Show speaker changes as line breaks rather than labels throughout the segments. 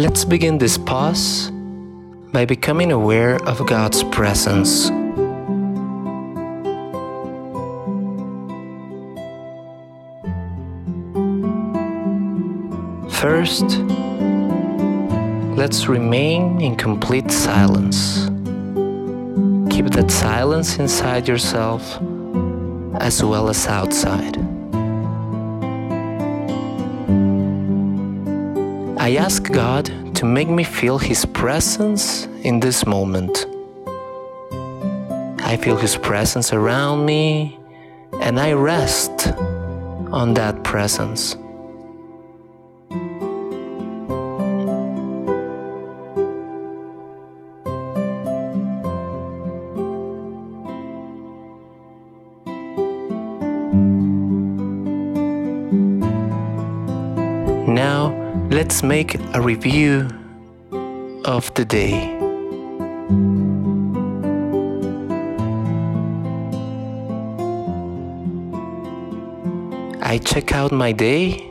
Let's begin this pause by becoming aware of God's presence. First, let's remain in complete silence. Keep that silence inside yourself as well as outside. I ask God to make me feel His presence in this moment. I feel His presence around me and I rest on that presence. Now, let's make a review of the day. I check out my day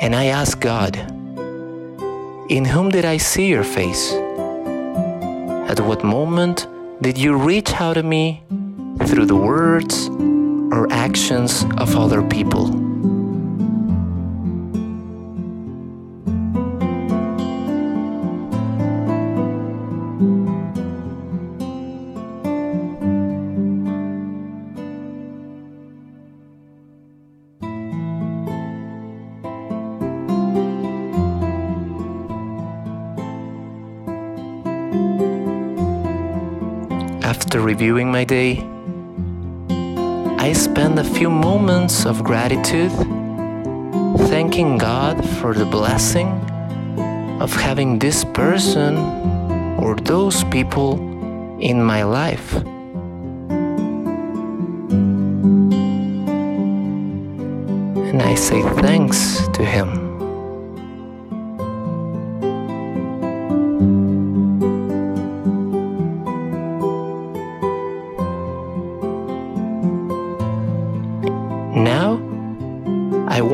and I ask God, In whom did I see your face? At what moment did you reach out to me through the words or actions of other people? After reviewing my day, I spend a few moments of gratitude thanking God for the blessing of having this person or those people in my life. And I say thanks to Him.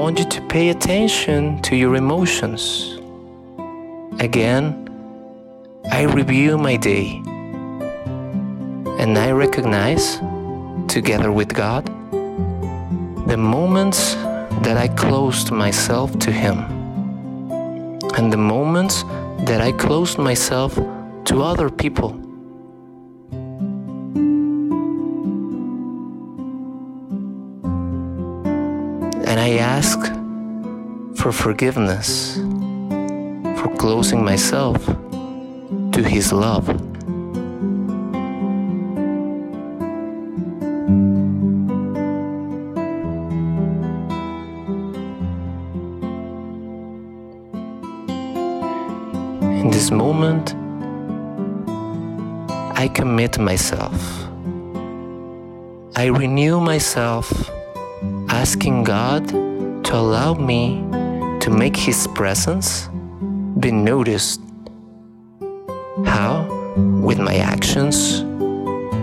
Want you to pay attention to your emotions. Again, I review my day and I recognize, together with God, the moments that I closed myself to Him and the moments that I closed myself to other people. And I ask for forgiveness for closing myself to His love. In this moment, I commit myself. I renew myself asking God to allow me to make His presence be noticed. How? With my actions,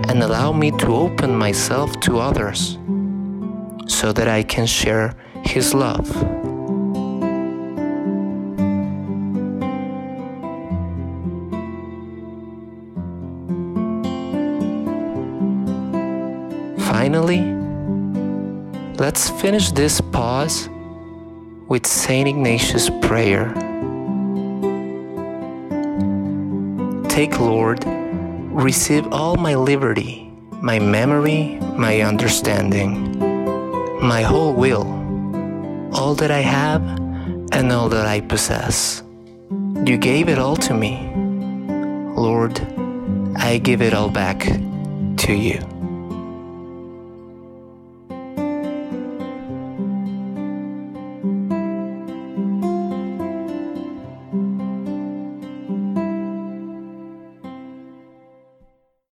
and allow me to open myself to others so that I can share His love. Finally, let's finish this pause with St. Ignatius' prayer. Take, Lord, receive all my liberty, my memory, my understanding, my whole will, all that I have and all that I possess. You gave it all to me. Lord, I give it all back to you.